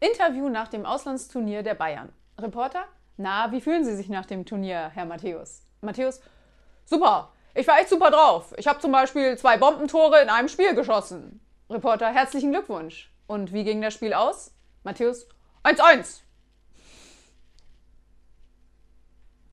Interview nach dem Auslandsturnier der Bayern. Reporter, na, wie fühlen Sie sich nach dem Turnier, Herr Matthäus? Matthäus, super, ich war echt super drauf. Ich habe zum Beispiel zwei Bombentore in einem Spiel geschossen. Reporter, herzlichen Glückwunsch. Und wie ging das Spiel aus? Matthäus, 1-1.